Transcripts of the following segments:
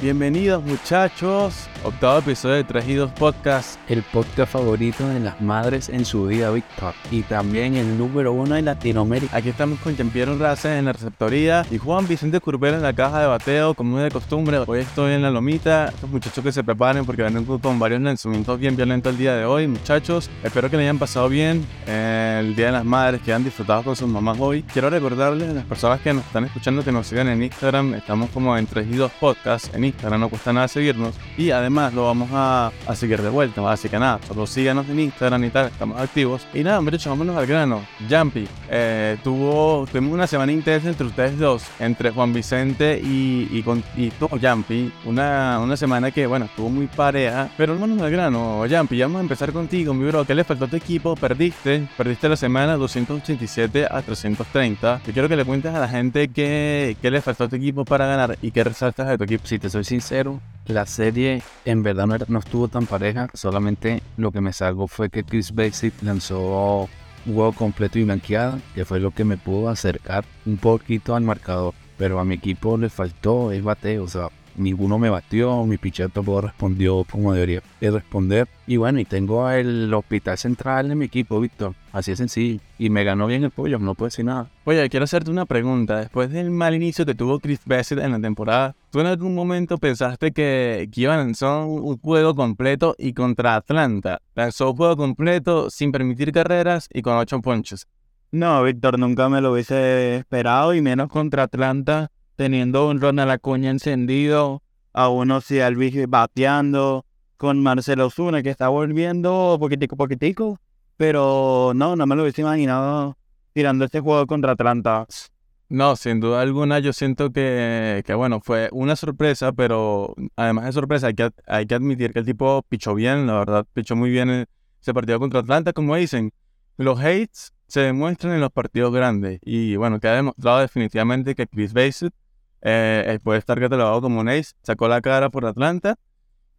Bienvenidos muchachos, octavo episodio de 3 y 2 Podcast. El podcast favorito de las madres en su vida, Víctor. Y también el número uno en Latinoamérica. Aquí estamos con Jean-Pierre Race en la receptoría y Juan Vicente Curbera en la caja de bateo, como es de costumbre. Hoy estoy en la lomita. Estos muchachos que se preparen porque van con varios lanzamientos bien violentos el día de hoy, muchachos. Espero que le hayan pasado bien eh, el Día de las Madres, que hayan disfrutado con sus mamás hoy. Quiero recordarles a las personas que nos están escuchando que nos sigan en Instagram. Estamos como en 3 y 2 Podcast en Instagram, no cuesta nada seguirnos. Y además lo vamos a, a seguir de vuelta, así que nada, solo síganos en Instagram y tal, estamos activos. Y nada, muchachos, vámonos al grano. Jumpy, eh, tuvo, tuvimos una semana intensa entre ustedes dos, entre Juan Vicente y, y, con, y tú, Jumpy. Una, una semana que, bueno, estuvo muy pareja, pero vámonos al grano. Jumpy, vamos a empezar contigo, mi bro. ¿Qué le faltó a tu equipo? Perdiste, perdiste la semana 287 a 330. Yo quiero que le cuentes a la gente qué, qué le faltó a tu equipo para ganar y qué resaltas de tu equipo. Si te soy sincero, la serie en verdad no, era- no estuvo tan pareja. Solamente lo que me salvó fue que Chris Basic lanzó un juego completo y blanqueado, que fue lo que me pudo acercar un poquito al marcador. Pero a mi equipo le faltó el bateo, o sea, ninguno me batió, mi pitcher tampoco respondió como debería de responder. Y bueno, y tengo el hospital central en mi equipo, Víctor. Así de sencillo. Y me ganó bien el pollo, no puedo decir nada. Oye, quiero hacerte una pregunta. Después del mal inicio que tuvo Chris Bassett en la temporada, ¿tú en algún momento pensaste que, que iba a lanzar un juego completo y contra Atlanta? Lanzó un juego completo sin permitir carreras y con 8 ponches. No, Víctor, nunca me lo hubiese esperado y menos contra Atlanta, teniendo un Ronald Acuña encendido, a uno si Alvis bateando, con Marcelo Zuna que está volviendo poquitico poquitico, pero no, no me lo hubiese imaginado tirando este juego contra Atlanta. No, sin duda alguna, yo siento que, que, bueno, fue una sorpresa, pero además de sorpresa, hay que, hay que admitir que el tipo pichó bien, la verdad, pichó muy bien ese partido contra Atlanta, como dicen. Los hates se demuestran en los partidos grandes y, bueno, queda demostrado definitivamente que Chris Bassett eh, eh, puede estar catalogado como un ace, sacó la cara por Atlanta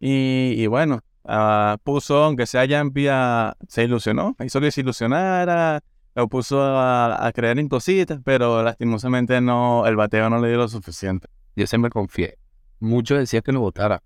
y, y bueno, ah, puso, aunque sea Jumpy, a- se ilusionó, hizo que se ilusionara, lo puso a, a creer en cositas, pero lastimosamente no, el bateo no le dio lo suficiente. Yo siempre confié. Muchos decían que lo votara.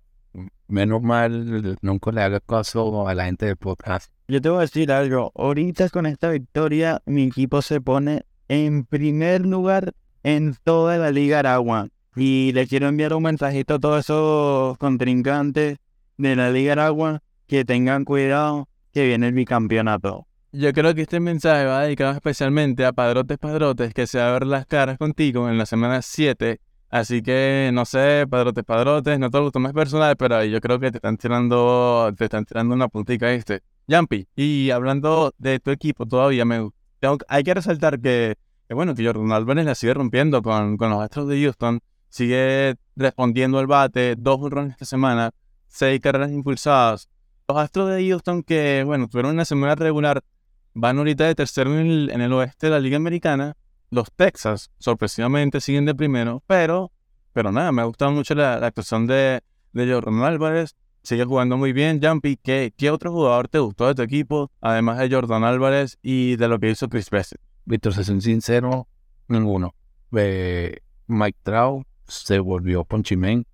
Menos mal, nunca le haga caso a la gente del podcast. Yo te voy a decir algo, ahorita con esta victoria mi equipo se pone en primer lugar en toda la Liga Aragua. Y le quiero enviar un mensajito a todos esos contrincantes de la Liga Aragua que tengan cuidado que viene el bicampeonato. Yo creo que este mensaje va dedicado especialmente a padrotes padrotes que se va a ver las caras contigo en la semana 7. Así que no sé, padrotes padrotes, no te lo tomes personal, pero yo creo que te están tirando, te están tirando una puntica este. Jumpy, y hablando de tu equipo todavía, me, tengo- hay que resaltar que bueno, que Jordan Álvarez la sigue rompiendo con, con los Astros de Houston, sigue respondiendo al bate, dos runs esta semana, seis carreras impulsadas. Los Astros de Houston que, bueno, tuvieron una semana regular, van ahorita de tercero en el, oeste de la Liga Americana. Los Texas, sorpresivamente, siguen de primero, pero, pero nada, me ha gustado mucho la, la actuación de, de Jordan Álvarez. Sigue jugando muy bien. Jumpy, ¿qué, ¿qué otro jugador te gustó de tu equipo, además de Jordan Álvarez y de lo que hizo Chris Bassett? Víctor, soy sincero, ninguno. Eh, Mike Trout se volvió ponchimén.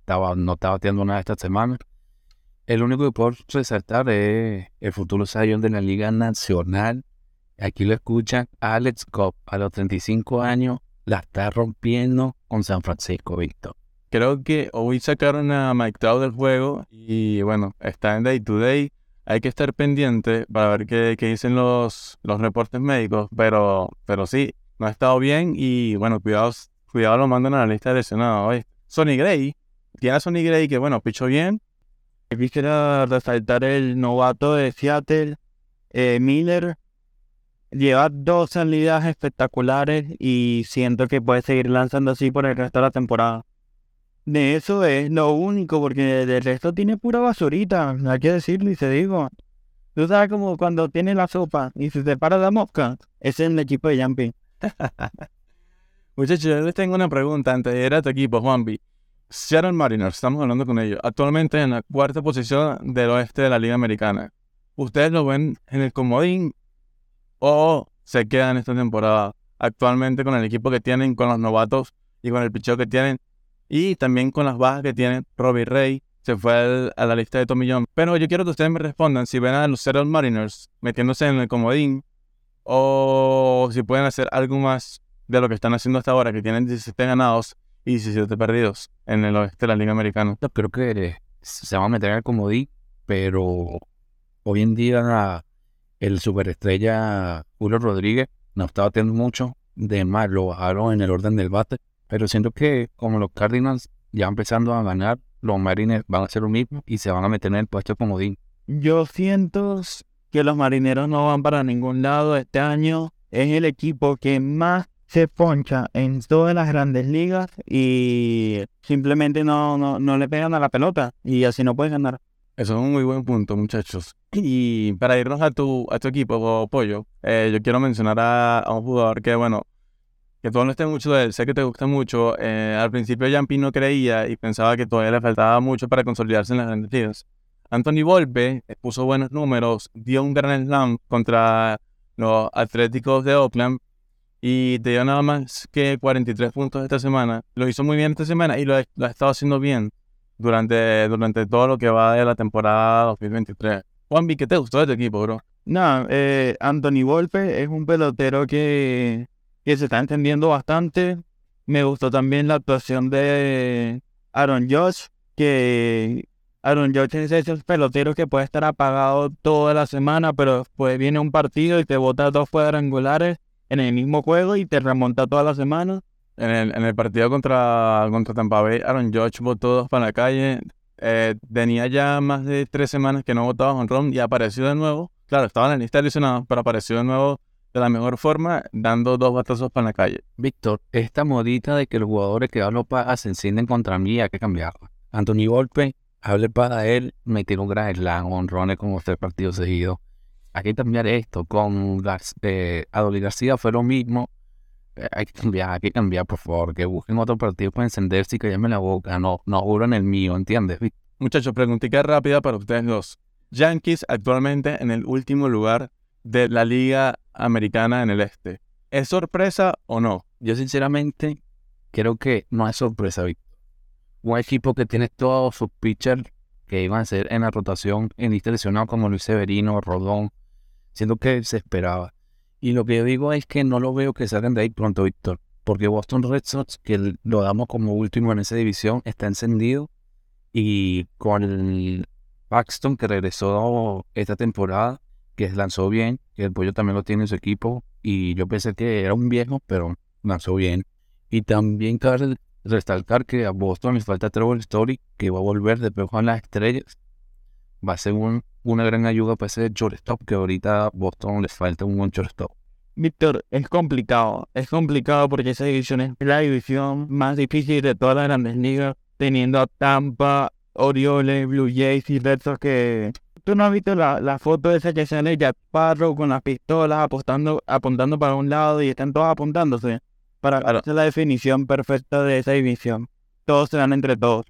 Estaba, no estaba bateando nada esta semana. El único que puedo resaltar es el futuro Zion de la Liga Nacional. Aquí lo escuchan Alex Cobb, a los 35 años, la está rompiendo con San Francisco, Víctor. Creo que hoy sacaron a Mike Trout del juego y bueno, está en Day to Day. Hay que estar pendiente para ver qué, dicen los, los reportes médicos, pero, pero sí, no ha estado bien y bueno, cuidados, cuidado lo mandan a la lista de lesionados. Sonny Gray, tiene a Sonny Gray que bueno, pichó bien, Quisiera resaltar el novato de Seattle, eh, Miller. Lleva dos salidas espectaculares y siento que puede seguir lanzando así por el resto de la temporada. De eso es lo único, porque del resto tiene pura basurita, hay que decirlo y se digo. Tú sabes como cuando tiene la sopa y se separa la mosca, ese es el equipo de Jumpy. Muchachos, yo les tengo una pregunta antes de ir a tu equipo, Juanvi. Seattle Mariners, estamos hablando con ellos. Actualmente en la cuarta posición del oeste de la Liga Americana. ¿Ustedes lo ven en el comodín o se quedan esta temporada actualmente con el equipo que tienen, con los novatos y con el picheo que tienen? Y también con las bajas que tiene Robbie Ray, se fue a la lista de Tommy John. Pero yo quiero que ustedes me respondan si ven a los Seattle Mariners metiéndose en el comodín o si pueden hacer algo más de lo que están haciendo hasta ahora, que tienen 17 ganados y 17 perdidos en el oeste de la Liga Americana. Yo creo que se van a meter en el comodín, pero hoy en día el superestrella Julio Rodríguez no estaba teniendo mucho, de más lo bajaron en el orden del bate, pero siento que como los Cardinals ya empezando a ganar, los Marines van a hacer lo mismo y se van a meter en el puesto comodín. Yo siento que los marineros no van para ningún lado este año. Es el equipo que más se poncha en todas las grandes ligas y simplemente no, no, no le pegan a la pelota y así no pueden ganar. Eso es un muy buen punto, muchachos. Y para irnos a tu, a tu equipo, Pollo, eh, yo quiero mencionar a, un jugador que, bueno, que tú estés mucho de él, sé que te gusta mucho. Eh, al principio Jampi no creía y pensaba que todavía le faltaba mucho para consolidarse en las grandes ligas. Anthony Volpe eh, puso buenos números, dio un gran slam contra los Atléticos de Oakland y te dio nada más que 43 puntos esta semana. Lo hizo muy bien esta semana y lo, ha estado haciendo bien durante, durante todo lo que va de la temporada 2023. Juanvi, ¿qué te gustó de tu equipo, bro? No, eh, Anthony Volpe es un pelotero que, que se está entendiendo bastante. Me gustó también la actuación de Aaron Josh, que Aaron Josh es esos peloteros que puede estar apagado toda la semana, pero después viene un partido y te bota dos cuadrangulares en el mismo juego y te remonta toda la semana. En el, en el partido contra, contra Tampa Bay, Aaron Judge votó dos para la calle. Eh, tenía ya más de tres semanas que no votaba Ron y apareció de nuevo. Claro, estaba en la lista de lesionados, pero apareció de nuevo de la mejor forma, dando dos batazos para la calle. Víctor, esta modita de que los jugadores que hablo para se encienden contra mí hay que cambiarla. Anthony Golpe, hable para él, me tiró un gran slam, honrones como tres partidos seguidos. Hay que cambiar esto. Con eh, Adolí García fue lo mismo hay que cambiar, hay que cambiar, por favor, que busquen otro partido para encenderse y llamen la boca, no, no juro en el mío, ¿entiendes? Muchachos, preguntita rápida para ustedes dos. Yankees actualmente en el último lugar de la Liga Americana en el Este. ¿Es sorpresa o no? Yo sinceramente creo que no es sorpresa, Víctor. Un equipo que tiene todos sus pitchers que iban a ser en la rotación en lista como Luis Severino, Rodón, siendo que se esperaba. Y lo que yo digo es que no lo veo que salgan de ahí pronto, Víctor. Porque Boston Red Sox, que lo damos como último en esa división, está encendido. Y con Paxton, que regresó esta temporada, que lanzó bien, el pollo también lo tiene en su equipo. Y yo pensé que era un viejo, pero lanzó bien. Y también cabe recalcar que a Boston le falta Trevor Story, que va a volver después con las estrellas. Va a ser un una gran ayuda para ese shortstop que ahorita Boston les falta un buen shortstop. Víctor, es complicado. Es complicado porque esa división es la división más difícil de todas las grandes ligas, teniendo a Tampa, Orioles, Blue Jays y Red que... ¿Tú no has visto la, la foto esa que sale Jack Sparrow con las pistolas apostando, apuntando para un lado y están todos apuntándose? Para hacer la definición perfecta de esa división. Todos se dan entre todos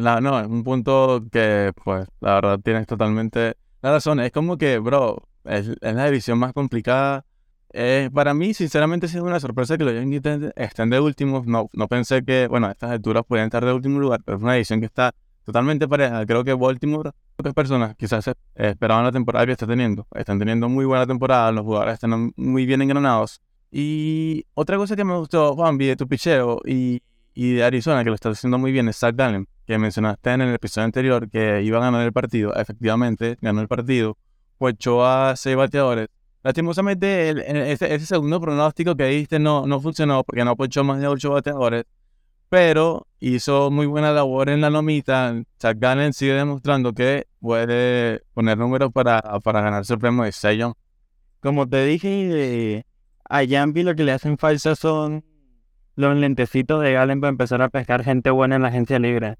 no, es un punto que, pues, la verdad tienes totalmente la razón. Es como que, bro, es, la división más complicada. Eh, para mí, sinceramente, sí es una sorpresa que los Yankees estén de últimos. No, no pensé que, bueno, a estas alturas podían estar de último lugar, pero es una división que está totalmente pareja. Creo que Baltimore, otras personas quizás esperaban la temporada que está teniendo. Están teniendo muy buena temporada, los jugadores están muy bien engranados. Y otra cosa que me gustó, Juan, vi de tu picheo y y de Arizona, que lo está haciendo muy bien, es Zach Gallen, que mencionaste en el episodio anterior que iba a ganar el partido. Efectivamente, ganó el partido. echó a seis bateadores. Lastimosamente, el, ese, segundo pronóstico que diste no, no funcionó porque no pochó más de ocho bateadores. Pero hizo muy buena labor en la lomita. Zach Gallen sigue demostrando que puede poner números para, para ganarse el premio de Sayon. Como te dije, a Yampi lo que le hacen falsa son los lentecitos de Galen para empezar a pescar gente buena en la agencia libre.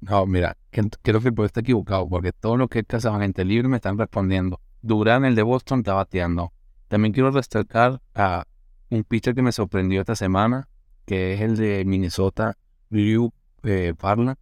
No, mira, creo que puede estar equivocado, porque todos los que cazaban gente libre me están respondiendo. Durán, el de Boston, está bateando. También quiero destacar a un pitcher que me sorprendió esta semana, que es el de Minnesota, Ryu eh, Parla,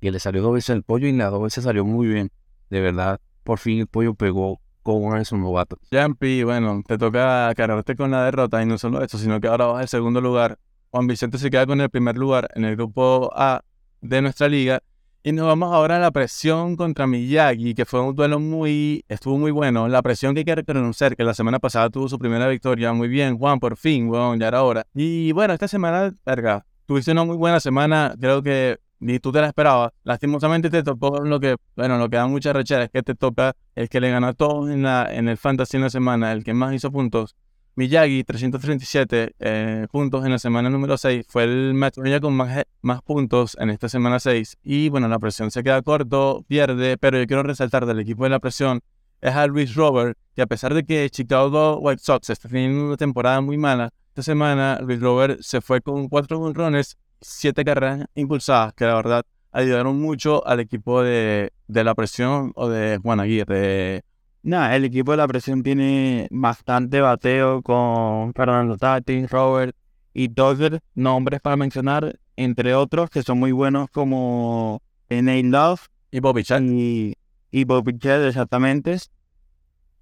que le salió dos veces el pollo y las dos veces salió muy bien. De verdad, por fin el pollo pegó con sus novatos. Jampi, bueno, te toca cargarte con la derrota y no solo eso, sino que ahora vas al segundo lugar Juan Vicente se queda con el primer lugar en el grupo A de nuestra liga. Y nos vamos ahora a la presión contra Miyagi, que fue un duelo muy, estuvo muy bueno. La presión que hay que reconocer, que la semana pasada tuvo su primera victoria. Muy bien, Juan, por fin, bueno, ya era hora. Y bueno, esta semana, verga, tuviste una muy buena semana. Creo que ni tú te la esperabas. Lastimosamente te tocó lo que, bueno, lo que da mucha rechera es que te toca el que le ganó a todos en, la, en el Fantasy en la semana, el que más hizo puntos. Miyagi, 337 eh, puntos en la semana número 6. Fue el match con más, más, puntos en esta semana 6. Y bueno, la presión se queda corto, pierde, pero yo quiero resaltar del equipo de la presión es a Luis Robert, que a pesar de que Chicago White Sox está teniendo una temporada muy mala, esta semana Luis Robert se fue con 4 honrones siete carreras impulsadas que la verdad ayudaron mucho al equipo de, de la presión o de Juan Aguirre. Nada, el equipo de la presión tiene bastante bateo con Fernando Tatis, Robert y Dodger, nombres para mencionar, entre otros que son muy buenos como Nate Love y Bobby Chat. Y, y Bobby Chat, exactamente.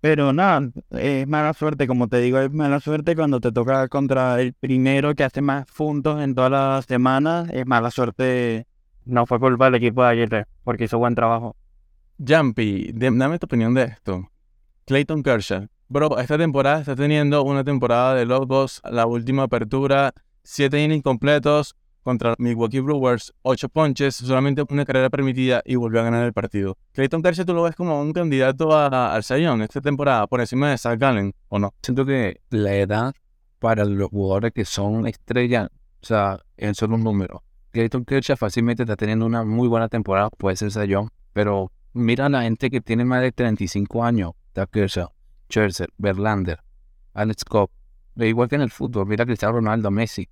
Pero nada, es mala suerte, como te digo, es mala suerte cuando te toca contra el primero que hace más puntos en todas las semanas. Es mala suerte, no fue culpa del equipo de Aguirre, porque hizo buen trabajo. Jumpy, dame tu opinión de esto. Clayton Kershaw. Bro, esta temporada está teniendo una temporada de logos, la última apertura, siete innings completos, contra Milwaukee Brewers, 8 ponches, solamente una carrera permitida y volvió a ganar el partido. Clayton Kershaw tú lo ves como un candidato a, al Sayón esta temporada por encima de Zach Gallen, ¿o no? Siento que la edad para los jugadores que son estrellas, o sea, es solo un número. Clayton Kershaw fácilmente está teniendo una muy buena temporada, puede ser Sayón, pero mira a la gente que tiene más de 35 años, Doug Kershaw, Scherzer, Verlander, Alex Cobb, igual que en el fútbol, mira a Cristiano Ronaldo, Messi,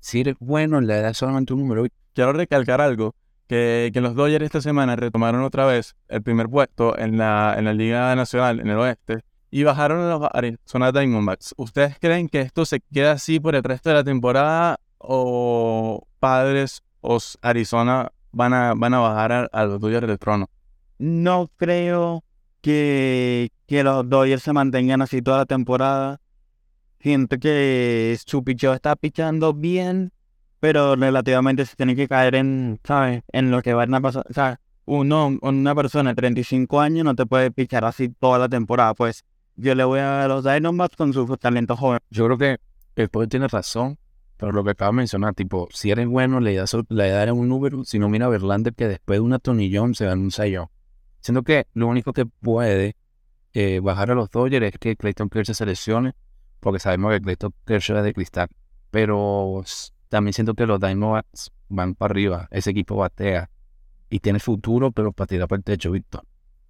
si eres bueno, le das solamente un número. Quiero recalcar algo, que, que, los Dodgers esta semana retomaron otra vez el primer puesto en la, en la Liga Nacional, en el oeste, y bajaron a los Arizona Diamondbacks. ¿Ustedes creen que esto se queda así por el resto de la temporada o Padres o Arizona van a, van a bajar a, los Dodgers del trono? No creo que, que los Dodgers se mantengan así toda la temporada. Siento que su picheo está pichando bien, pero relativamente se tiene que caer en, ¿sabes? En lo que van a pasar. O sea, uno, una persona de 35 años no te puede pichar así toda la temporada. Pues yo le voy a los Diamondbacks con su talento joven. Yo creo que el poder tiene razón, pero lo que acaba de mencionar, tipo, si eres bueno, le das, le das un número. Si no, mira a Verlander que después de una tonillón se dan un sellón. Siento que lo único que puede eh, bajar a los Dodgers es que Clayton Kershaw se lesione porque sabemos que Clayton Kershaw es de cristal. Pero también siento que los Diamondbacks van para arriba. Ese equipo batea y tiene futuro, pero para tirar por el techo, Víctor.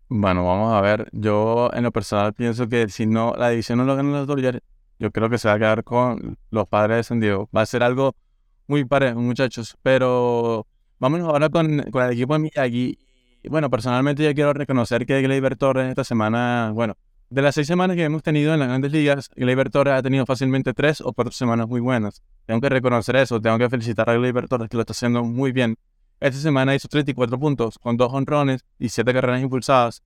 Bueno, vamos a ver. Yo en lo personal pienso que si no la división no lo ganan los Dodgers, yo creo que se va a quedar con los padres de San Diego. Va a ser algo muy parejo, muchachos. Pero vámonos ahora con, con el equipo de Miyagi. Y bueno, personalmente yo quiero reconocer que Gleyber Torres esta semana, bueno, de las seis semanas que hemos tenido en las grandes ligas, Gleyber Torres ha tenido fácilmente tres o cuatro semanas muy buenas. Tengo que reconocer eso, tengo que felicitar a Gleyber Torres que lo está haciendo muy bien. Esta semana hizo 34 puntos con dos honrones y siete carreras impulsadas.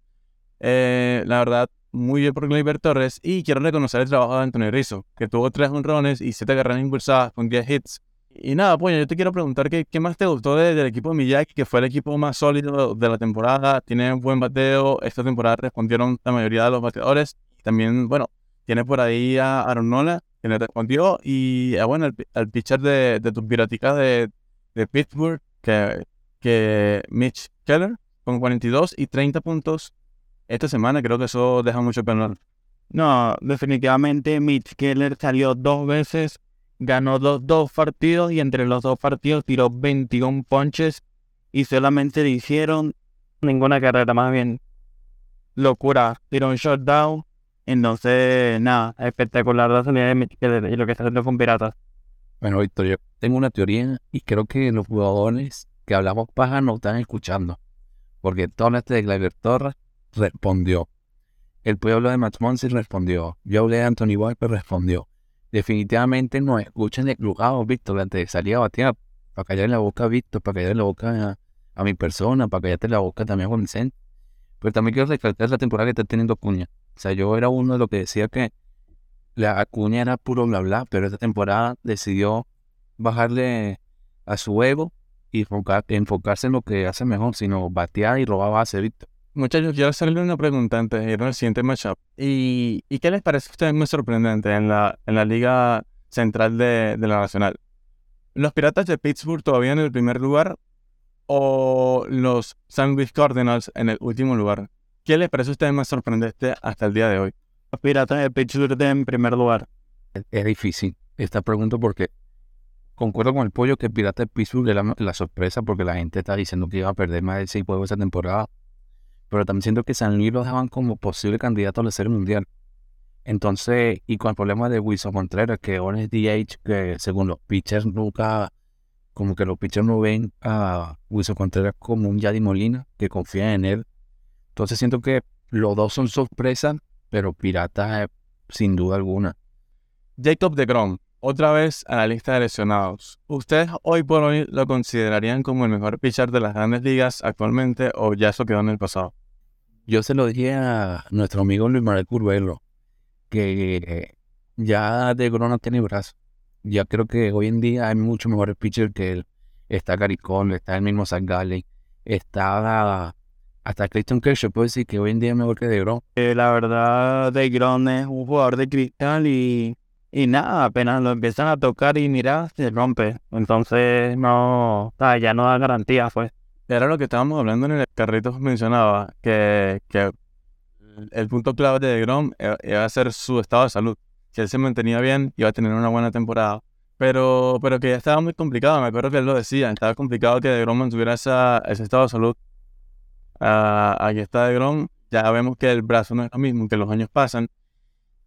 Eh, la verdad, muy bien por Gleyber Torres. Y quiero reconocer el trabajo de Antonio Rizzo, que tuvo tres honrones y siete carreras impulsadas con 10 hits. Y nada, pues yo te quiero preguntar qué, qué más te gustó del equipo de Miyagi, que fue el equipo más sólido de la temporada. Tiene un buen bateo. Esta temporada respondieron la mayoría de los bateadores. También, bueno, tiene por ahí a Aaron Nola, que le respondió. Y, ah, bueno, al, pitcher de, tus piraticas de, de Pittsburgh, que, que Mitch Keller, con 42 y 30 puntos esta semana. Creo que eso deja mucho que No, definitivamente Mitch Keller salió dos veces ganó dos, dos partidos y entre los dos partidos tiró 21 ponches y solamente le hicieron ninguna carrera, más bien locura. Tiró un shutdown. Entonces, nada, espectacular la salida de y lo que está haciendo con Piratas. Bueno, Víctor, yo tengo una teoría y creo que los jugadores que hablamos paja no están escuchando. Porque todo este de Gleyber Torres respondió. El pueblo de Max Monsi respondió. Yo hablé de Anthony Walker respondió definitivamente no escuchen equivocados, Víctor, antes de salir a batear, para callar la boca a Víctor, para callar la boca a, mi persona, para callarte la boca también a Juan Vicente. Pero también quiero recalcar la temporada que está teniendo Acuña. O sea, yo era uno de los que decía que la Acuña era puro bla bla, pero esta temporada decidió bajarle a su ego y enfocarse en lo que hace mejor, sino batear y robar base, Víctor. Muchachos, quiero hacerle una pregunta antes de ir al siguiente matchup. ¿Y, ¿Y qué les parece a ustedes muy sorprendente en la, en la Liga Central de, de la Nacional? ¿Los Piratas de Pittsburgh todavía en el primer lugar o los San Luis Cardinals en el último lugar? ¿Qué les parece a ustedes más sorprendente hasta el día de hoy? Los Piratas de Pittsburgh en primer lugar. Es, difícil esta pregunta porque concuerdo con el pollo que Pirata de Pittsburgh es la, sorpresa porque la gente está diciendo que iba a perder más de seis juegos esta temporada. Pero también siento que San Luis lo dejaban como posible candidato a la Serie Mundial. Entonces, y con el problema de Wilson Contreras, que ahora es DH, que según los pitchers nunca, como que los pitchers no ven a Wilson Contreras como un Yadi Molina, que confía en él. Entonces siento que los dos son sorpresas, pero Pirata sin duda alguna. Jacob de Grom, otra vez a la lista de lesionados. ¿Ustedes hoy por hoy lo considerarían como el mejor pitcher de las grandes ligas actualmente o ya eso quedó en el pasado? Yo se lo dije a nuestro amigo Luis Manuel Curvelo, que ya de no tiene brazo. Ya creo que hoy en día hay mucho mejores pitchers que él. Está Cole, está el mismo Zach está hasta Clayton Kershaw. Puedo decir que hoy en día es mejor que de Grom. Eh, la verdad, de Grom es un jugador de cristal y y nada, apenas lo empiezan a tocar y mira, se rompe. Entonces, no, ya no da garantía, pues. Era lo que estábamos hablando en el carrito mencionaba, que, que el punto clave de Grom iba a ser su estado de salud. Si él se mantenía bien, iba a tener una buena temporada. Pero, pero que ya estaba muy complicado, me acuerdo que él lo decía, estaba complicado que de Grom mantuviera esa, ese estado de salud. Uh, aquí está de Grom, ya vemos que el brazo no es lo mismo, que los años pasan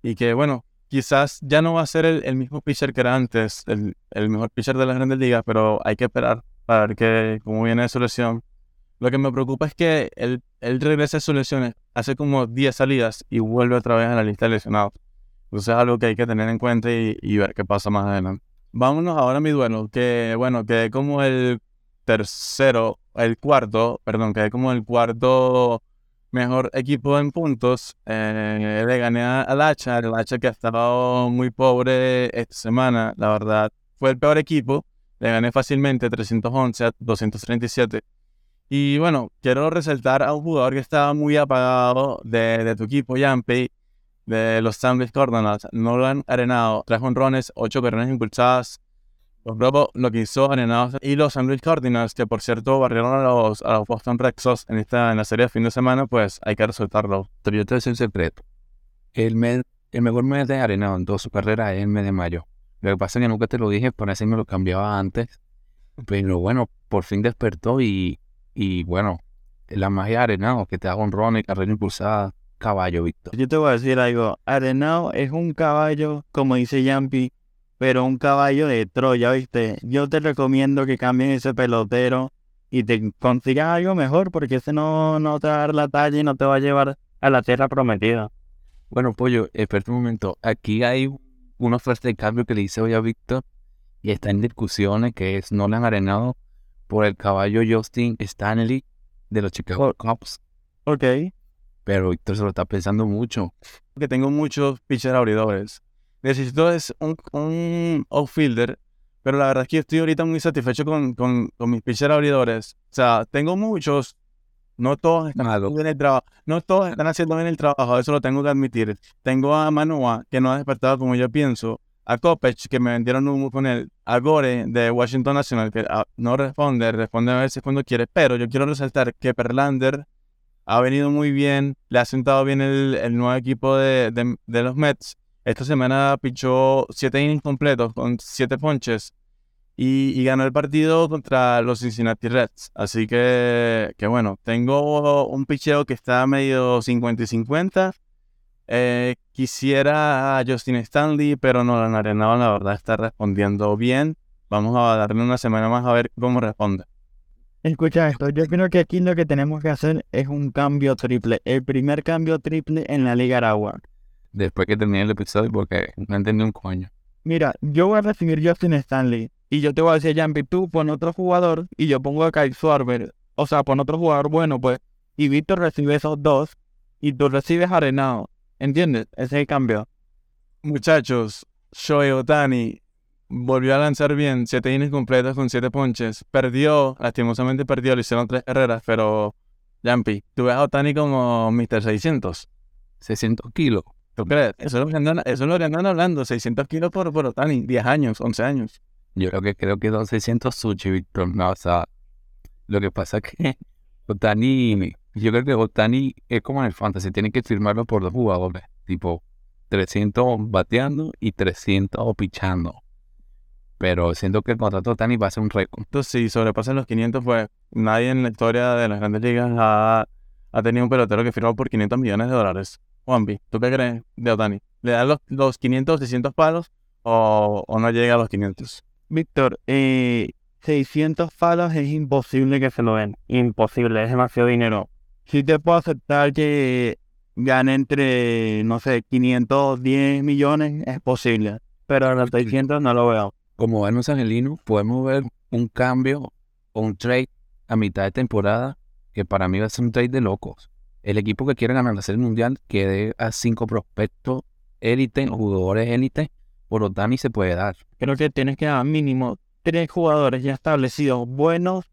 y que bueno, quizás ya no va a ser el, mismo pitcher que era antes, el, mejor pitcher de las grandes ligas, pero hay que esperar para ver que, cómo viene de su lesión. Lo que me preocupa es que él, él regresa a sus lesiones, hace como 10 salidas y vuelve otra vez a la lista de lesionados. Entonces es algo que hay que tener en cuenta y, y ver qué pasa más adelante. Vámonos ahora a mi duelo, que bueno, que como el tercero, el cuarto, perdón, que como el cuarto mejor equipo en puntos. Eh, le gané al Hacha, el Hacha que ha estado muy pobre esta semana, la verdad. Fue el peor equipo. Le gané fácilmente 311 a 237. Y bueno, quiero resaltar a un jugador que estaba muy apagado de, de tu equipo, Yampi, de los San Luis Cardinals. No lo han arenado. Tres honrones, ocho carreras impulsadas, los Bravo lo que hizo y los San Luis Cardinals, que por cierto barrieron a los, a los Boston Red Sox en, esta, en la serie de fin de semana, pues hay que resultarlo. Pero yo te decía un secreto. El, mes, el mejor mes de Arenado en toda su carrera es el mes de mayo. Lo que pasa es que nunca te lo dije, por eso me lo cambiaba antes. Pero bueno, por fin despertó y, y bueno, la magia de Arenado, que te haga un ron y carrera impulsada, caballo, Víctor. Yo te voy a decir algo. Arenado es un caballo, como dice Yampi, pero un caballo de Troya, ¿viste? Yo te recomiendo que cambies ese pelotero y te consigas algo mejor, porque ese no, no te va a dar la talla y no te va a llevar a la tierra prometida. Bueno, Pollo, espera un momento. Aquí hay una oferta de cambio que le hice hoy a Víctor y está en discusiones que es no le han arenado por el caballo Justin Stanley de los Chicago Cubs. Ok. Pero Víctor se lo está pensando mucho. Porque tengo muchos pitchers abridores necesito es un, un outfielder, pero la verdad es que estoy ahorita muy satisfecho con, con, con mis pitchers abridores. O sea, tengo muchos, no todos están haciendo bien el trabajo, no todos están haciendo bien el trabajo, eso lo tengo que admitir. Tengo a Manoa, que no ha despertado como yo pienso, a Kopech, que me vendieron humo con él, a Gore de Washington National, que ah, no responde, responde a veces cuando quiere, pero yo quiero resaltar que Perlander ha venido muy bien, le ha sentado bien el, el nuevo equipo de, de, de los Mets. Esta semana pichó siete innings completos con siete ponches y, ganó el partido contra los Cincinnati Reds. Así que, que bueno, tengo un picheo que está medio 50 y 50. Eh, quisiera a Justin Stanley, pero no, han Arenado la verdad está respondiendo bien. Vamos a darle una semana más a ver cómo responde. Escucha esto, yo creo que aquí lo que tenemos que hacer es un cambio triple, el primer cambio triple en la Liga Aragua después que termine el episodio porque no entendí un coño. Mira, yo voy a recibir Justin Stanley y yo te voy a decir, Jampi, tú pon otro jugador y yo pongo a Kyle Schwarber. O sea, pon otro jugador bueno, pues. Y Víctor recibe esos dos y tú recibes Arenado. ¿Entiendes? Ese es el cambio. Muchachos, Shohei Otani volvió a lanzar bien, 7 innings completos con 7 ponches. Perdió, lastimosamente perdió, le hicieron 3 carreras, pero Jampi, tú ves a Otani como Mr. 600. 600 kilos. ¿Tú crees? Eso es lo que andan, eso es lo que andan hablando, 600 kilos por, por Otani, 10 años, 11 años. Yo creo que creo que son 600 sushi, Víctor. No, o sea, lo que pasa es que Otani, yo creo que Otani es como en el fantasy, tiene que firmarlo por dos jugadores, tipo 300 bateando y 300 pichando. Pero siento que el contrato de Otani va a ser un récord. Entonces, si sobrepasan los 500, pues nadie en la historia de las grandes ligas ha, ha tenido un pelotero que firmó por 500 millones de dólares. Juanpi, ¿tú qué crees de Otani? ¿Le dan los, los 500, 600 palos o, o no llega a los 500? Víctor, eh, 600 palos es imposible que se lo den. Imposible, es demasiado dinero. Sí te puedo aceptar que gane entre, no sé, 510 millones, es posible. Pero en los 600 no lo veo. Como vemos Angelino, podemos ver un cambio o un trade a mitad de temporada que para mí va a ser un trade de locos. El equipo que quiere ganar la Serie Mundial quede a cinco prospectos élite o jugadores élite, por Otani se puede dar. Creo que tienes que dar mínimo tres jugadores ya establecidos buenos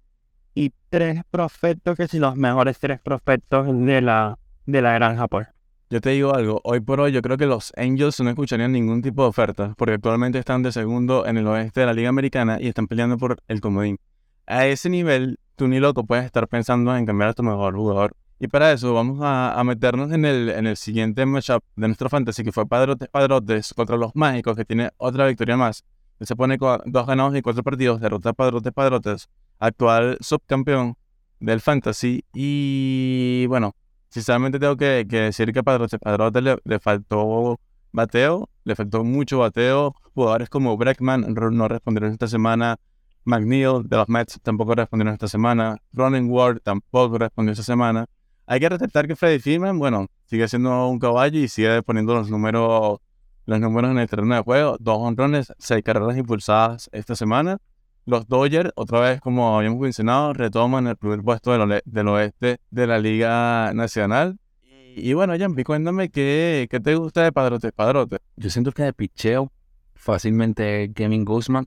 y tres prospectos que si los mejores tres prospectos de la, de la granja, pues. Yo te digo algo, hoy por hoy yo creo que los Angels no escucharían ningún tipo de oferta, porque actualmente están de segundo en el oeste de la Liga Americana y están peleando por el comodín. A ese nivel, tú ni loco puedes estar pensando en cambiar a tu mejor jugador. Y para eso vamos a, meternos en el, en el siguiente matchup de nuestro fantasy, que fue Padrotes Padrotes contra los Mágicos, que tiene otra victoria más. Se pone dos ganados y cuatro partidos, derrota a Padrotes Padrotes, actual subcampeón del fantasy. Y bueno, sinceramente tengo que, decir que a Padrotes Padrotes le, faltó bateo, le faltó mucho bateo. Jugadores como Breckman no respondieron esta semana. McNeil de los Mets tampoco respondieron esta semana. Ronnie Ward tampoco respondió esta semana. Hay que resaltar que Freddy Freeman, bueno, sigue siendo un caballo y sigue poniendo los números, los números en el terreno de juego. Dos honrones, seis carreras impulsadas esta semana. Los Dodgers, otra vez, como habíamos mencionado, retoman el primer puesto del, oeste de la Liga Nacional. Y, y bueno, Jampi, cuéntame qué, te gusta de Padrote Padrote. Yo siento que de picheo fácilmente Kevin Guzman,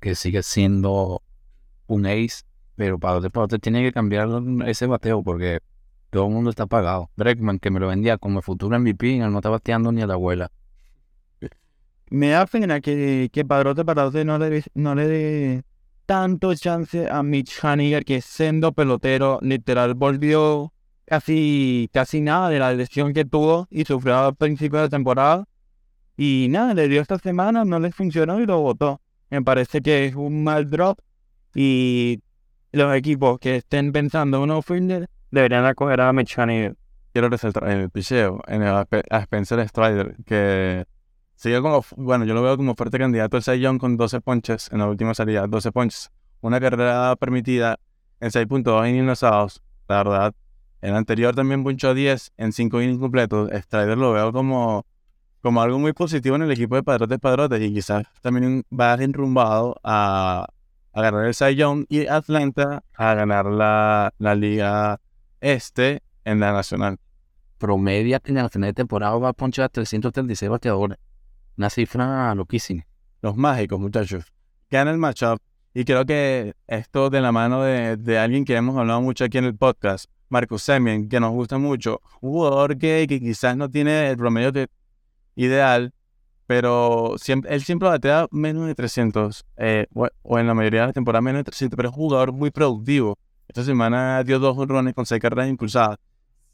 que sigue siendo un ace, pero para Padrotes tiene que cambiar ese bateo porque todo el mundo está pagado. Breckman, que me lo vendía como futuro MVP, no está bateando ni a la abuela. Me da pena que, que Padrote Padrote no le, no le dé tanto chance a Mitch Haniger, que siendo pelotero, literal, volvió casi, casi nada de la lesión que tuvo y sufrió al principio de temporada. Y nada, le dio esta semana, no le funcionó y lo votó. Me parece que es un mal drop y los equipos que estén pensando en un deberían acoger a Mitch Haniger. quiero resaltar en el picheo, en el, a Spe- a Spencer Strider, que sigue como, bueno, yo lo veo como fuerte candidato al Young con 12 ponches en la última salida, 12 ponches. Una carrera permitida en 6.2 innings lanzados, la verdad. El anterior también punchó 10 en 5 innings completos. Strider lo veo como, como algo muy positivo en el equipo de Padrotes Padrotes y quizás también va enrumbado a, a ganar el Young y Atlanta a ganar la, la Liga Este en la Nacional. Promedia que en la final de temporada va a ponchar a 336 bateadores. Una cifra loquísima. los mágicos, muchachos. Gana el matchup. Y creo que esto de la mano de, de alguien que hemos hablado mucho aquí en el podcast, Marcus Semien, que nos gusta mucho. Un jugador que, que quizás no tiene el promedio de- ideal, pero siempre, él siempre batea menos de 300, eh, o, o en la mayoría de las temporadas menos de 300, pero es un jugador muy productivo. Esta semana dio dos honrones con seis carreras impulsadas.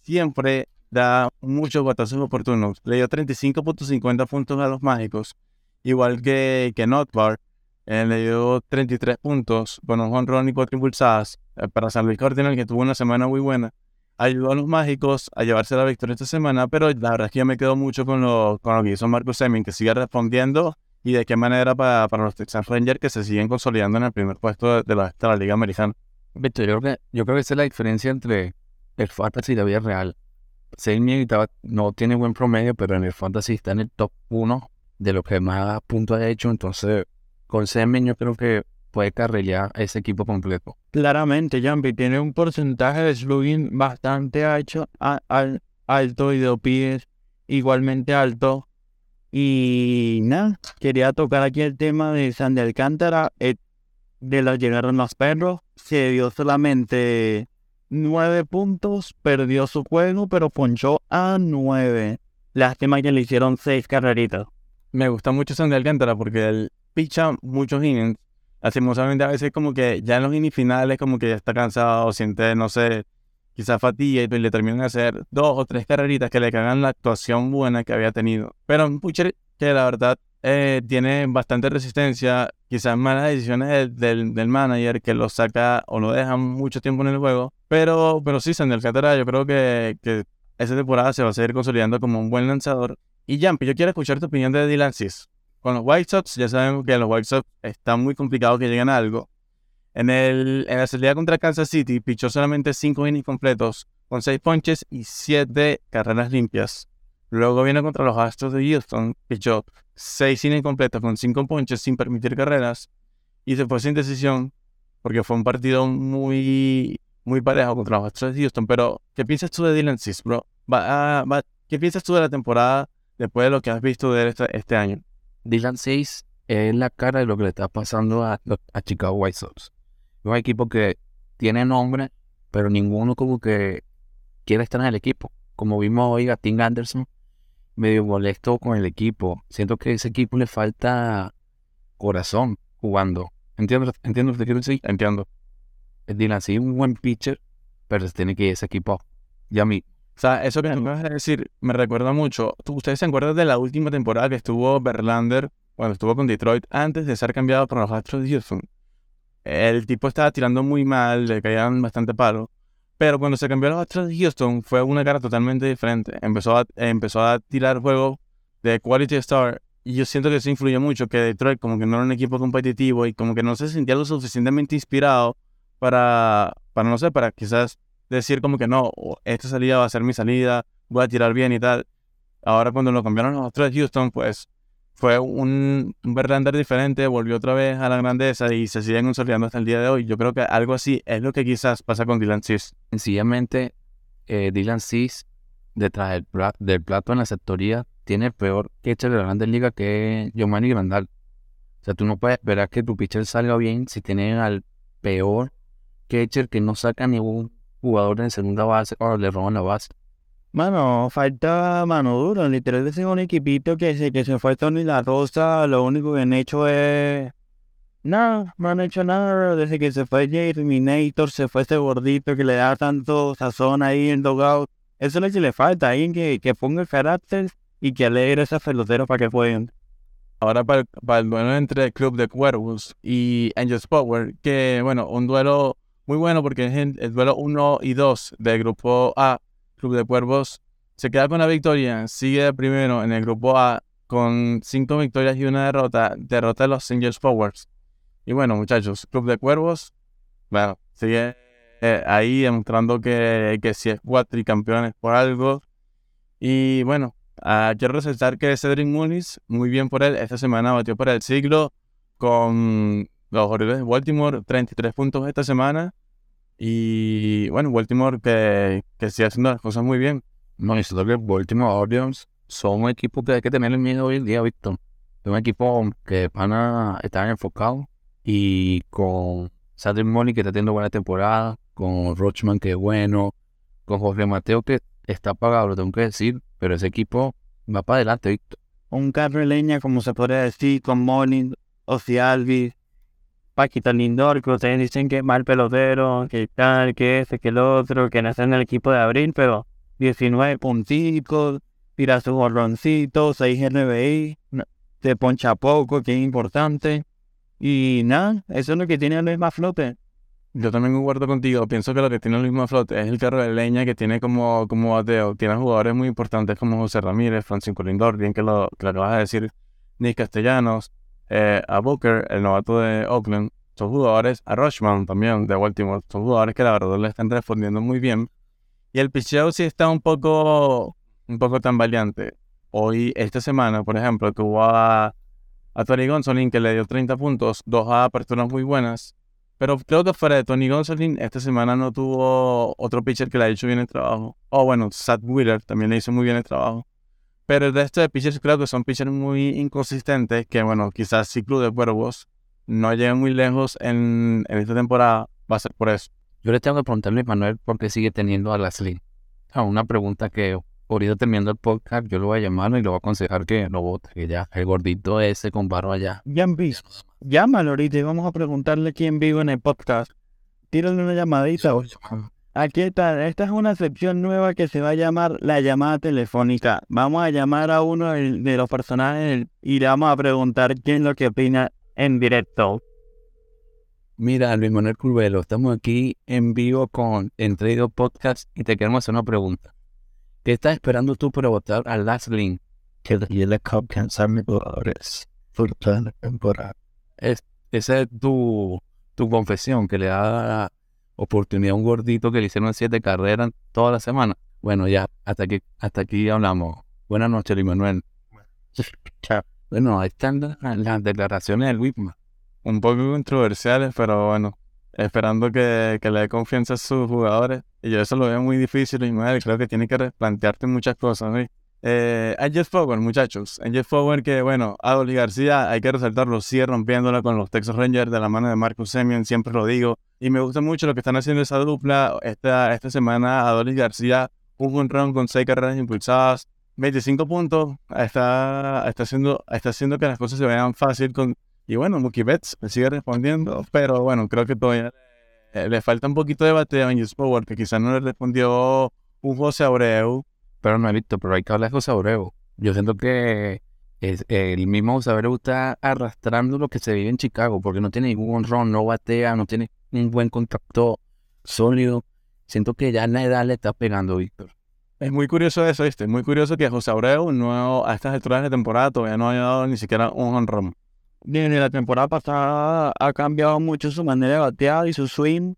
Siempre da muchos batazos oportunos. Le dio 35.50 puntos a los mágicos igual que, que Notbar, eh, le dio 33 puntos con un honrón y cuatro impulsadas eh, para San Luis Cardinal, que tuvo una semana muy buena. Ayudó a los mágicos a llevarse la victoria esta semana, pero la verdad es que yo me quedo mucho con lo, con lo que hizo Marcus Semien, que sigue respondiendo y de qué manera para, para los Texas Rangers que se siguen consolidando en el primer puesto de la, de la Liga Americana. Víctor, yo creo que, yo creo que esa es la diferencia entre el fantasy y la vida real. Estaba- no tiene buen promedio, pero en el fantasy está en el top 1 de lo que más puntos ha hecho. Entonces, con Semien yo creo que puede carrilear ese equipo completo. Claramente, Jampi tiene un porcentaje de slugging bastante alto, a- al- alto y de OPS igualmente alto. Y nada, quería tocar aquí el tema de Sandy Alcántara. eh, de la llegaron los perros. Se dio solamente nueve puntos, perdió su juego, pero ponchó a nueve. Lástima que le hicieron seis carreritas. Me gusta mucho Sandy Alcántara porque él picha muchos innings. Lastimosamente a veces como que ya en los innings finales como que ya está cansado, siente, no sé, quizás fatiga y le terminan de hacer dos o tres carreritas que le cagan la actuación buena que había tenido. Pero un pitcher que la verdad eh, tiene bastante resistencia, quizás malas decisiones del, del, manager que lo saca o lo deja mucho tiempo en el juego. Pero, pero sí, Sandy Alcántara yo creo que, que esta temporada se va a seguir consolidando como un buen lanzador. Y Jampi, yo quiero escuchar tu opinión de Dylan Cis. Con los White Sox, ya sabemos que los White Sox está muy complicado que lleguen a algo. En, el, en la salida contra Kansas City, pichó solamente 5 innings completos, con 6 ponches y 7 carreras limpias. Luego viene contra los Astros de Houston, pichó 6 innings completos con 5 ponches sin permitir carreras y se fue sin decisión porque fue un partido muy, muy parejo contra los Astros de Houston. Pero, ¿qué piensas tú de Dylan Cis, bro? Va, va- ¿Qué piensas tú de la temporada después de lo que has visto de él este, este año? Dylan 6 es la cara de lo que le está pasando a, a Chicago White Sox. Un equipo que tiene nombre, pero ninguno como que quiere estar en el equipo. Como vimos hoy a Tim Anderson, medio molesto con el equipo. Siento que a ese equipo le falta corazón jugando. ¿Entiendes entiendo lo que quiero decir? Entiendo. Dylan sí es un buen pitcher, pero se tiene que ir a ese equipo. Ya mi, O sea, eso que tú acabas de decir me recuerda mucho. ¿Tú- ¿Ustedes se acuerdan de la última temporada que estuvo Verlander cuando estuvo con Detroit antes de ser cambiado por los Astros de Houston? El tipo estaba tirando muy mal, le caían bastante palos. Pero cuando se cambió a los Astros de Houston fue una cara totalmente diferente. Empezó a, empezó a tirar juegos de Quality Star. Y yo siento que eso influye mucho, que Detroit como que no era un equipo competitivo y como que no se sentía lo suficientemente inspirado para, para no sé, para quizás decir como que no, esta salida va a ser mi salida, voy a tirar bien y tal. Ahora cuando lo cambiaron a los Astros de Houston, pues fue un, un Verlander diferente, volvió otra vez a la grandeza y se siguen consolidando hasta el día de hoy. Yo creo que algo así es lo que quizás pasa con Dylan Cis. sencillamente eh, Dylan Cis, detrás del, pla- del plato en la sectoría, tiene el peor catcher de la Grandes Ligas que Giovanni Grandal. O sea, tú no puedes esperar que tu pitcher salga bien si tienen al peor catcher que no saca ningún jugador en segunda base o le roban la base. Mano, falta mano dura. Literal, es un equipito que se, que se fue Tony La Rosa. Lo único que han hecho es. Nada, no han hecho nada. Desde que se fue Terminator, se fue ese gordito que le da tanto sazón ahí en Dogout. Eso es lo que le falta. Alguien que, que ponga el carácter y que alegre a esos para que jueguen. Ahora para, para el duelo entre Club de Cuervos y Angels Power, que bueno, un duelo muy bueno porque es el, el duelo 1 y 2 del grupo A. Club de Cuervos se queda con la victoria, sigue primero en el grupo A con 5 victorias y una derrota, derrota de los Angels Powers. Y bueno, muchachos, Club de Cuervos, bueno, sigue eh, ahí demostrando que, que si es cuatricampeón es por algo. Y bueno, Ah, quiero resaltar que Cedric Muniz, muy bien por él, esta semana batió para el siglo con los Orioles de Baltimore, 33 puntos esta semana. Y bueno, Baltimore que, que sigue haciendo las cosas muy bien. No, y siento que Baltimore Orioles son un equipo que hay que tener miedo hoy en día, Víctor. Es un equipo que van a estar enfocados y con Cedric Money que está teniendo buena temporada, con Rochman que es bueno, con Jorge Mateo que está apagado, lo tengo que decir, pero ese equipo va para adelante, Víctor. Un carro de leña, como se podría decir, con Molin, Ozzy Alvis, Paquita Lindor, que ustedes dicen que es mal pelotero, que tal, que ese, que el otro, que nace en el equipo de abril, pero 19 puntitos, tira sus jorroncitos, 6 RBI, se poncha poco, que es importante. Y nada, eso es lo que tiene más flote. Yo también concuerdo contigo, pienso que lo que tiene mismo flote es el carro de leña que tiene como, como bateo. Tiene jugadores muy importantes como José Ramírez, Francisco Lindor, bien que lo, que lo acabas de decir, Nick Castellanos, eh, a Booker, el novato de Oakland. Son jugadores, a Rushman también de Baltimore, son jugadores que la verdad le están respondiendo muy bien. Y el picheo sí está un poco, un poco tambaleante. Hoy, esta semana, por ejemplo, tuvo a, a Tony Gonsolin que le dio 30 puntos, dos aperturas muy buenas. Pero creo que fuera de Tony Gonsolin, esta semana no tuvo otro pitcher que le haya hecho bien el trabajo. Oh, bueno, Sad Wheeler también le hizo muy bien el trabajo. Pero el resto de pitchers creo que son pitchers muy inconsistentes, que bueno, quizás ciclo de Cuervos no lleguen muy lejos en, en esta temporada, va a ser por eso. Yo le tengo que preguntarle a Manuel por qué sigue teniendo a Leslie. A una pregunta que ahorita terminando el podcast, yo lo voy a llamar y le voy a aconsejar que lo vote, que ya, el gordito ese con barba allá. Ya visto. Llámalo ahorita y vamos a preguntarle quién vivo en el podcast. Tírale una llamadita. Aquí está, esta es una sección nueva que se va a llamar la llamada telefónica. Vamos a llamar a uno de los personajes y le vamos a preguntar quién es lo que opina en directo. Mira, Luis Manuel Curvelo, estamos aquí en vivo con Entre dos Podcast y te queremos hacer una pregunta. ¿Qué estás esperando tú para votar a Last Link? Que le alcanzarme jugadores por toda la temporada. Es, esa es tu, tu confesión, que le da oportunidad a un gordito que le hicieron siete carreras toda la semana. Bueno, ya, hasta aquí, hasta aquí hablamos. Buenas noches, Luis Manuel. Chao. Bueno, ahí están las, declaraciones del Whitman. Un poco controversiales, pero bueno, esperando que, que le dé confianza a sus jugadores. Y yo eso lo veo muy difícil, y creo que tiene que replantearte muchas cosas. ¿no? Eh, Jeff Forward, muchachos. Jeff Forward que, bueno, Adolí García, hay que resaltarlo, sigue rompiéndola con los Texas Rangers de la mano de Marcus Semien, siempre lo digo. Y me gusta mucho lo que están haciendo esa dupla. Esta, esta semana, Adolis García, un run con seis carreras impulsadas, 25 puntos. Está, está, haciendo, está haciendo que las cosas se vean fácil. Con, y bueno, Mookie Betts sigue respondiendo, pero bueno, creo que todavía le, falta un poquito de bateo a Jeff Forward, que quizás no le respondió un José Abreu pero no he visto, pero hay que hablar de José Abreu. Yo siento que es, el mismo José Abreu está arrastrando lo que se vive en Chicago, porque no tiene ningún ron, no batea, no tiene un buen contacto sólido. Siento que ya en la edad le está pegando, Víctor. Es muy curioso eso, ¿viste? Muy curioso que José Abreu no, a estas alturas de temporada todavía no haya dado ni siquiera un honrón. Desde la temporada pasada ha cambiado mucho su manera de batear y su swing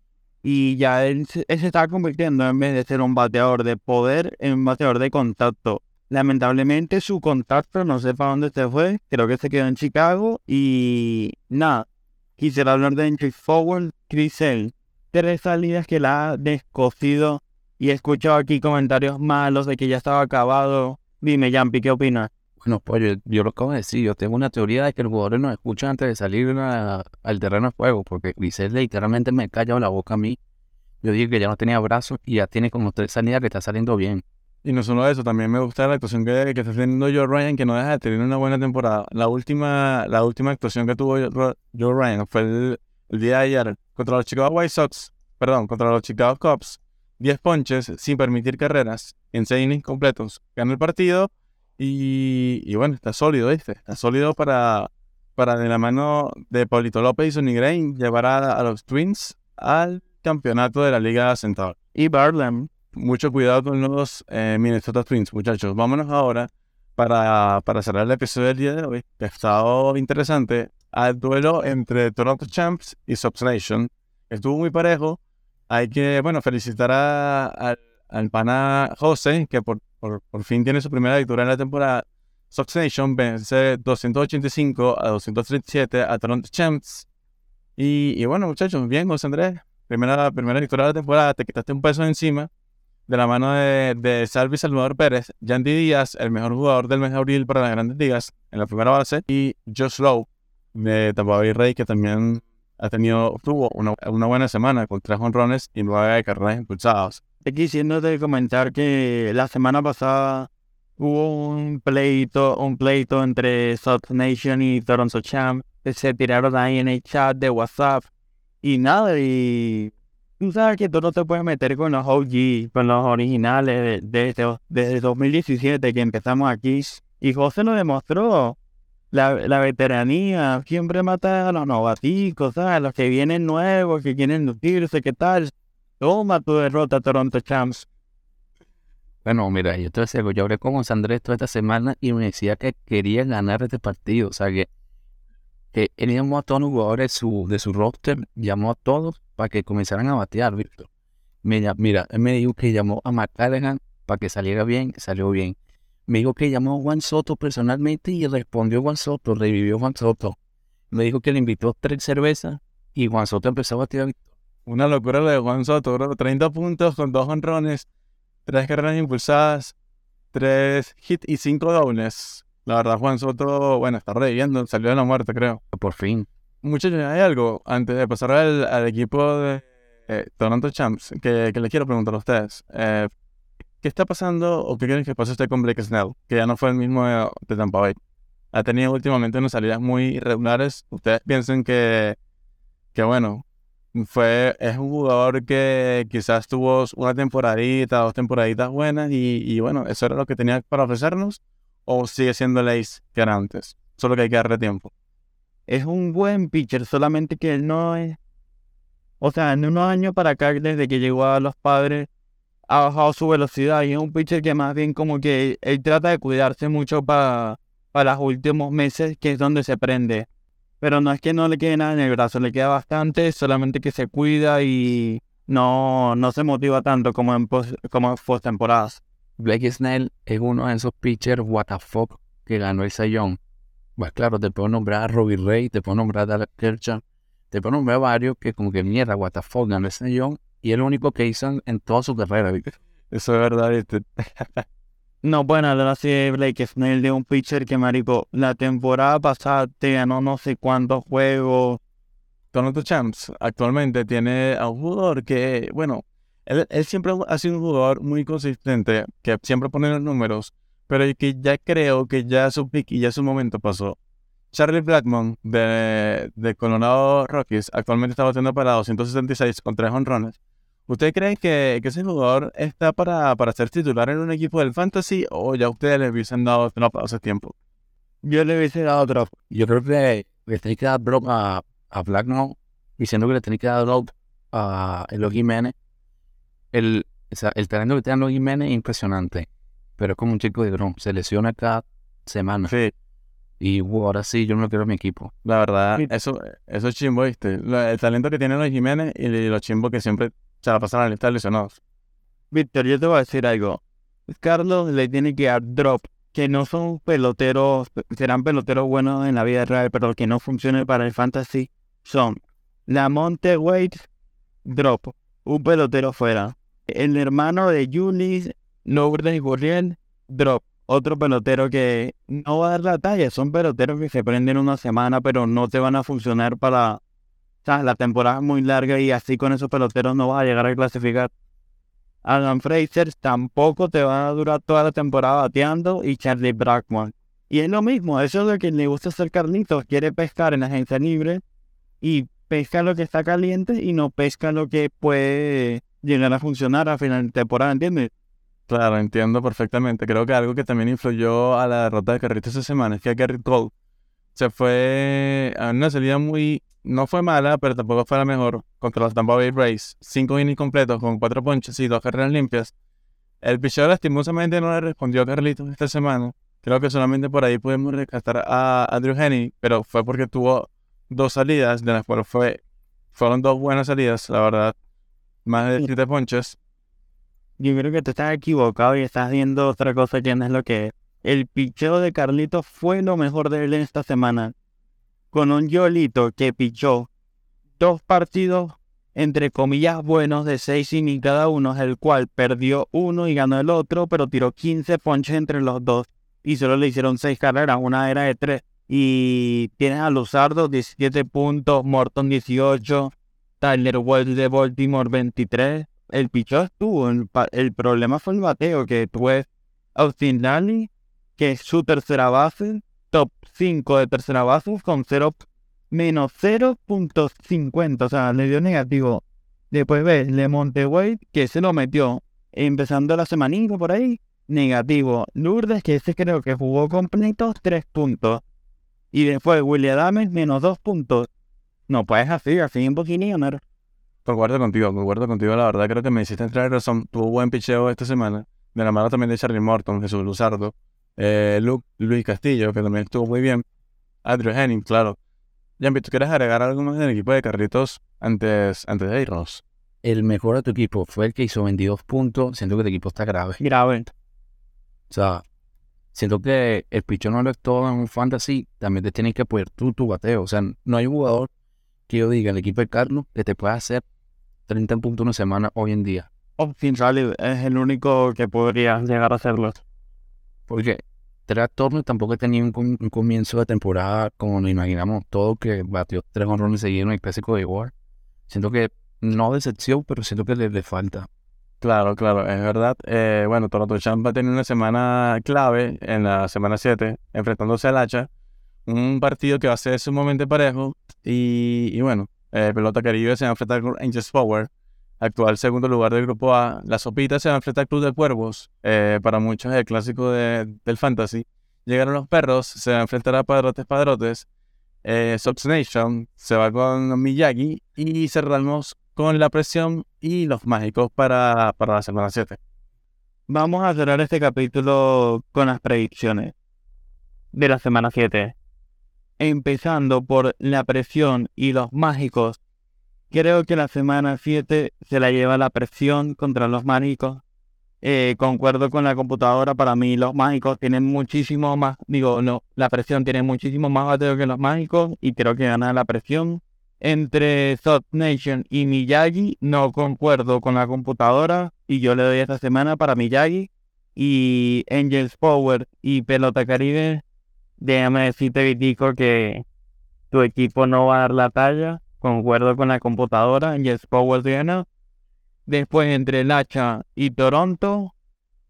y ya él, se está convirtiendo en vez de ser un bateador de poder en un bateador de contacto. Lamentablemente su contacto no sé para dónde se fue, creo que se quedó en Chicago y nada, quisiera hablar de entry forward, Crisel, tres salidas que la ha descosido y he escuchado aquí comentarios malos de que ya estaba acabado. Dime, Yampi, ¿qué opinas? Bueno, pues yo, lo acabo de decir, yo tengo una teoría de que los jugadores nos escuchan antes de salir al terreno de juego, porque Grisel literalmente me callado la boca a mí. Yo dije que ya no tenía brazos y ya tiene como tres salidas que está saliendo bien. Y no solo eso, también me gusta la actuación que, que está teniendo Joe Ryan, que no deja de tener una buena temporada. La última, la última actuación que tuvo Joe Ryan fue el, día de ayer contra los Chicago White Sox, perdón, contra los Chicago Cubs. 10 ponches sin permitir carreras en 6 innings completos. Ganó el partido y, bueno, está sólido, ¿viste? Está sólido para, para de la mano de Paulito López y Sonny Gray llevar a, los Twins al campeonato de la Liga Central. Y Barlam. Mucho cuidado con los eh, Minnesota Twins, muchachos. Vámonos ahora para, para cerrar el episodio del día de hoy, ha estado interesante, al duelo entre Toronto Champs y Subs Nation. Estuvo muy parejo. Hay que, bueno, felicitar a, al pana José, que por por, fin tiene su primera victoria en la temporada. Sox Nation vence 285 a 237 a Toronto Champs. Y, bueno, muchachos, bien, José Andrés. Primera, primera victoria de la temporada, te quitaste un peso encima de la mano de, de Salvi Salvador Pérez, Yandy Díaz, el mejor jugador del mes de abril para las grandes ligas en la primera base, y Josh Lowe de Tampa Bay Rey, que también ha tenido, tuvo una, una buena semana con tres honrones y nueve carreras impulsadas. De comentar que la semana pasada hubo un pleito, un pleito entre South Nation y Toronto Champ. Se tiraron ahí en el chat de WhatsApp. Y nada, y tú sabes que tú no te puedes meter con los OG, con los originales desde, desde 2017 que empezamos aquí. Y José nos demostró la, la veteranía. Siempre mata a los novaticos, ¿sabes? A los que vienen nuevos, que quieren lucirse, ¿qué tal? Toma tu derrota, Toronto Champs. Bueno, mira, yo te decía, yo hablé con José Andrés toda esta semana y me decía que quería ganar este partido. O sea, que, él llamó a todos los jugadores de su, de su roster, llamó a todos para que comenzaran a batear, Víctor. Mira, mira, él me dijo que llamó a McCallaghan para que saliera bien, salió bien. Me dijo que llamó a Juan Soto personalmente y respondió Juan Soto, revivió Juan Soto. Me dijo que le invitó tres cervezas y Juan Soto empezó a batear, Víctor. Una locura lo de Juan Soto, bro. 30 puntos con dos honrones, tres carreras impulsadas. 3 hits y 5 dobles. La verdad, Juan Soto, bueno, está reviviendo, salió de la muerte, creo. Por fin. Muchachos, hay algo antes de pasar al, al equipo de eh, Toronto Champs que, que les quiero preguntar a ustedes. Eh, ¿Qué está pasando o qué quieren que pase usted con Blake Snell? Que ya no fue el mismo de, de Tampa Bay. Ha tenido últimamente unas salidas muy irregulares. Ustedes piensan que, que bueno, fue, es un jugador que quizás tuvo una temporadita, dos temporaditas buenas y, y bueno, eso era lo que tenía para ofrecernos o sigue siendo el ace que era antes. Solo que hay que darle tiempo. Es un buen pitcher, solamente que él no es... O sea, en unos años para acá, desde que llegó a los padres, ha bajado su velocidad y es un pitcher que más bien como que él trata de cuidarse mucho para, para los últimos meses, que es donde se prende. Pero no es que no le quede nada en el brazo, le queda bastante, solamente que se cuida y no, no se motiva tanto como en, pos, como en postemporadas. Blake Snell es uno de esos pitchers what the fuck que ganó el Sayón. Pues claro, te puedo nombrar a Robbie Ray, te puedo nombrar a Dallas Kershaw, te puedo nombrar a varios que como que mierda, what the fuck, ganó el Sayón y es lo único que hizo en toda su carrera, ¿viste? Eso es verdad, ¿viste? No, bueno, de Blake Snell, de un pitcher que, marico, la temporada pasada te ganó no sé cuántos juegos. Toronto Champs actualmente tiene a un jugador que, bueno, él, él, siempre ha sido un jugador muy consistente, que siempre pone los números, pero que ya creo que ya su pick y ya su momento pasó. Charlie Blackmon de, de Colorado Rockies actualmente está batiendo para 266 con 3 honrones. ¿Usted cree que, que, ese jugador está para, para ser titular en un equipo del Fantasy o ya ustedes le hubiesen dado drop hace tiempo? Yo le hubiese dado drop. Yo creo que le tenéis que dar drop a, a Blackmon diciendo que le tenéis que dar drop a Elo Jiménez. El, o sea, el talento que tiene Elo Jiménez es impresionante, pero es como un chico de dron, se lesiona cada semana. Sí. Y uh, ahora sí, yo no lo quiero en mi equipo. La verdad, eso, eso es chimbo, ¿viste? El talento que tiene los Jiménez y los chimbos que siempre se la de lesionados. Víctor, yo te voy a decir algo. Carlos le tiene que dar drop, que no son peloteros, serán peloteros buenos en la vida real, pero que no funcionen para el fantasy son la Monte Wade, drop, un pelotero fuera. El hermano de Julis, Lourdes Gurriel, drop otro pelotero que no va a dar la talla. Son peloteros que se prenden una semana, pero no te van a funcionar para. Sea, la temporada es muy larga y así con esos peloteros no vas a llegar a clasificar. Alan Fraser tampoco te va a durar toda la temporada bateando y Charlie Brackman. Y es lo mismo, eso es lo que le gusta hacer Carlitos, quiere pescar en la agencia libre y pesca lo que está caliente y no pesca lo que puede llegar a funcionar a final de temporada, ¿entiendes? Claro, entiendo perfectamente. Creo que algo que también influyó a la derrota de Carrito esta semana es que Garrett Cole se fue a una salida muy, no fue mala, pero tampoco fue la mejor contra los Tampa Bay Rays. Cinco innings completos con cuatro ponches y dos carreras limpias. El picheo lastimosamente no le respondió a Carlitos esta semana. Creo que solamente por ahí pudimos rescatar a Andrew Henny, pero fue porque tuvo dos salidas, de las cuales fue, fueron dos buenas salidas, la verdad. Más de siete ponches. Yo creo que te estás equivocado y estás viendo otra cosa que no es lo que es. El picheo de Carlitos fue lo mejor de él en esta semana. Con un Yolito que pichó dos partidos, entre comillas, buenos de seis innings cada uno, el cual perdió uno y ganó el otro, pero tiró 15 ponches entre los dos. Y solo le hicieron seis carreras, una era de tres. Y tienes a Luzardo 17 puntos, Morton 18, Tyler Wells de Baltimore 23 el pichó estuvo. El, el, problema fue el bateo, que tuve Austin Lally, que es su tercera base, top 5 de tercera base, con 0, menos 0.50, o sea, le dio negativo. Después ves Le Wade, que se lo metió empezando la semanita por ahí, negativo. Lourdes, que ese creo que jugó completo, 3 puntos. Y después William Adams, menos 2 puntos. No puedes así, así un poquito, ¿no? Concuerdo contigo, concuerdo contigo, la verdad creo que me hiciste entrar en razón. Tuvo buen picheo esta semana, de la mano también de Charlie Morton, Jesús Luzardo, eh, Luke, Luis Castillo, que también estuvo muy bien, Andrew Henning, claro. Jambi, ¿tú quieres agregar algo más del equipo de Carritos antes, antes de irnos? El mejor de tu equipo fue el que hizo 22 puntos, siento que tu equipo está grave. Grave. O sea, siento que el pichón no lo es todo en un fantasy, también te tienes que apoyar tú tu bateo. O sea, no hay un jugador que yo diga, el equipo de Carlos, que te pueda hacer 30 puntos una semana hoy en día. Austin Riley es el único que podría llegar a hacerlo. Porque Trey Turner tampoco un, com- un comienzo de temporada como nos imaginamos todo, que batió tres honrones seguidos en el clásico de igual. Siento que no decepción, pero siento que le, le falta. Claro, claro, es verdad. Eh, bueno, Toronto Champ va a tener una semana clave en la semana 7, enfrentándose al Hacha. Un partido que va a ser sumamente parejo. Y, y bueno, eh, Pelota Caribe se va a enfrentar con Angels Power, actual segundo lugar del grupo A. La Sopita se va a enfrentar al Club de Cuervos, eh, para muchos es el clásico de- del Fantasy. Llegaron los perros, se va a enfrentar a Padrotes Padrotes. Eh, Nation se va con Miyagi. Y cerramos con la presión y los mágicos para, para la semana 7. Vamos a cerrar este capítulo con las predicciones de la semana 7. Empezando por la presión y los mágicos. Creo que la semana 7 se la lleva la presión contra los mágicos. Eh, concuerdo con la computadora, para mí los mágicos tienen muchísimo más, digo, no, la presión tiene muchísimo más bateo que los mágicos y creo que gana la presión. Entre Soft Nation y Miyagi no concuerdo con la computadora y yo le doy esta semana para Miyagi. Y Angels Power y Pelota Caribe, déjame decirte, Vitico, que tu equipo no va a dar la talla. Concuerdo con la computadora, Angels Power gana. Después entre el hacha y Toronto,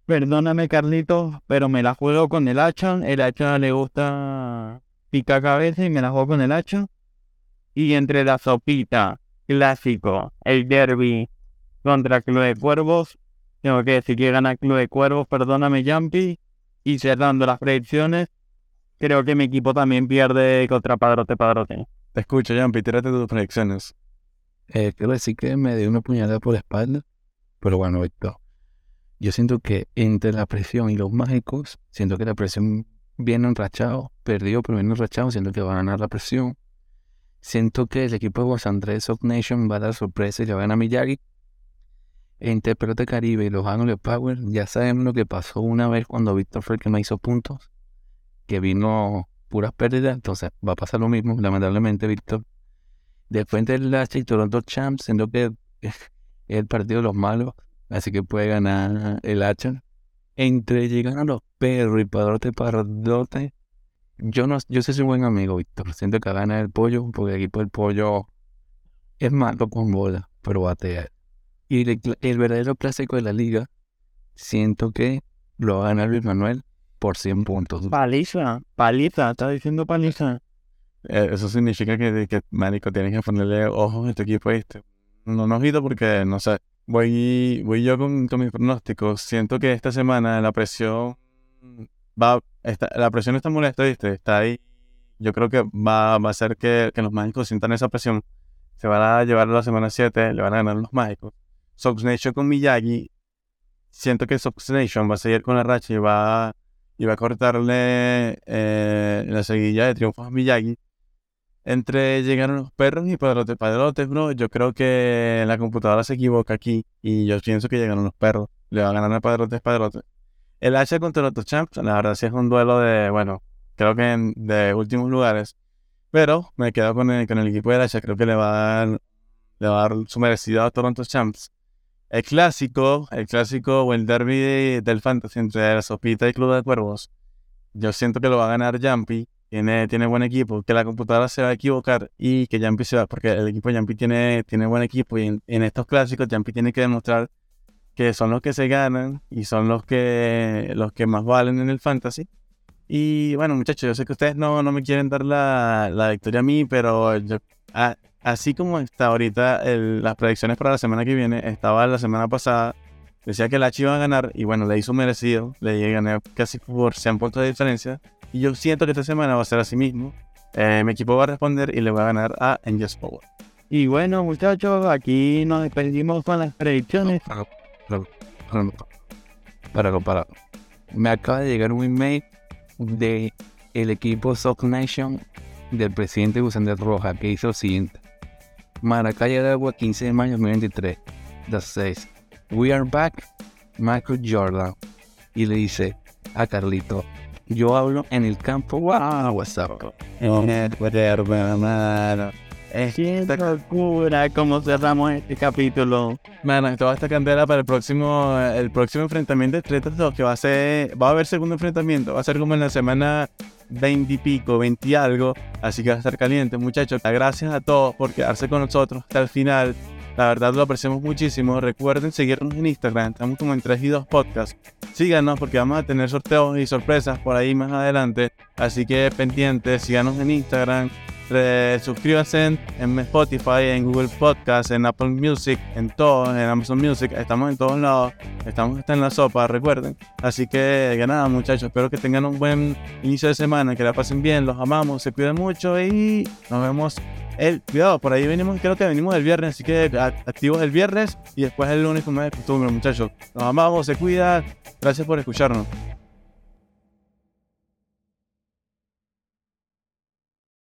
perdóname Carlitos, pero me la juego con el hacha. El hacha le gusta picar cabeza y me la juego con el hacha. Y entre la sopita, clásico, el derby contra Club de Cuervos, tengo que decir que gana Club de Cuervos, perdóname Jumpy. Y cerrando las predicciones, creo que mi equipo también pierde contra Padrote Padrote. Te escucho, Jampi, tírate tus predicciones. Eh, quiero decir que me dio una puñalada por la espalda, pero bueno, Víctor. Yo siento que entre la presión y los mágicos, siento que la presión viene enrachado, perdió, pero viene enrachado, siento que va a ganar la presión. Siento que el equipo de Los Andrés Nation va a dar sorpresa y va a ganar a Miyagi. Entre Pelota Caribe y los Ángeles Power, ya sabemos lo que pasó una vez cuando Víctor fue me hizo puntos, que vino puras pérdidas, entonces va a pasar lo mismo, lamentablemente, Víctor. Después del Lacha y Toronto Champs, siento que es el partido de los malos, así que puede ganar el hacha. Entre llegan a los perros y padrote padrote, yo no, yo soy un buen amigo, Víctor. Siento que gana el pollo, porque el equipo del pollo es malo con bola, pero batea. Y el, el verdadero clásico de la liga, siento que lo va a ganar Luis Manuel por 100 puntos. Paliza, paliza, está diciendo paliza. Eh, eso significa que, que, marico, tienes que ponerle ojos a tu equipo, ¿viste? No nos ojito porque, no sé, voy, voy yo con, con mis pronósticos. Siento que esta semana la presión va, está, la presión está molesta, ¿viste? Está ahí. Yo creo que va, va a hacer que, que los mágicos sientan esa presión. Se van a llevar a la semana 7, le van a ganar los mágicos. Sox Nation con Miyagi. Siento que Sox Nation va a seguir con la racha y va, y va a cortarle eh, la seguilla de triunfos a Miyagi. Entre llegaron los perros y padrotes, padrotes, bro. Yo creo que la computadora se equivoca aquí. Y yo pienso que llegaron los perros. Le va a ganar a padrotes, padrotes. El H contra los Champs, la verdad sí es un duelo de, bueno, creo que de últimos lugares. Pero me quedo con el, con el equipo del H. Creo que le va a dar, le va a dar su merecido a Toronto Champs. El clásico, el clásico o el derby de- del fantasy entre la Sopita y Club de Cuervos. Yo siento que lo va a ganar Jumpy. Tiene, tiene buen equipo. Que la computadora se va a equivocar y que Jumpy se va. Porque el equipo de Jumpy tiene, tiene buen equipo. Y en, estos clásicos, Jumpy tiene que demostrar que son los que se ganan y son los que, los que más valen en el fantasy. Y bueno, muchachos, yo sé que ustedes no, no me quieren dar la, la victoria a mí, pero yo- a- así como está ahorita el- las predicciones para la semana que viene, estaba la semana pasada, decía que el H iba a ganar y bueno, le hizo merecido, le gané casi por 100 puntos de diferencia. Y yo siento que esta semana va a ser así mismo. Eh, mi equipo va a responder y le va a ganar a Angels Power. Y bueno, muchachos, aquí nos despedimos con las predicciones. Para, para, para, para, para. Me acaba de llegar un email de el equipo Sock Nation del presidente Gusander Roja que hizo lo siguiente. Maracaya de Agua, 15 de mayo de 2023. The 6. We are back, Michael Jordan. Y le dice a Carlito, yo hablo en el campo. Wow, what's up? Qué locura cómo cerramos este capítulo. Mano, esto va a estar candela para el próximo, el próximo enfrentamiento entre estos dos, que va a ser, va a haber segundo enfrentamiento, va a ser como en la semana 20 y pico, 20 y algo, así que va a estar caliente, muchachos. Gracias a todos por quedarse con nosotros hasta el final. La verdad lo apreciamos muchísimo. Recuerden seguirnos en Instagram, estamos como en 3 y 2 Podcast. Síganos porque vamos a tener sorteos y sorpresas por ahí más adelante. Así que pendientes, síganos en Instagram, suscríbanse en Spotify, en Google Podcast, en Apple Music, en todo, en Amazon Music. Estamos en todos lados. Estamos hasta en la sopa, recuerden. Así que, que nada, muchachos. Espero que tengan un buen inicio de semana, que la pasen bien. Los amamos, se cuiden mucho y nos vemos el cuidado, por ahí venimos, creo que venimos el viernes, así que activos el viernes y después el lunes como es de costumbre, muchachos. Nos amamos, se cuida. Gracias por escucharnos.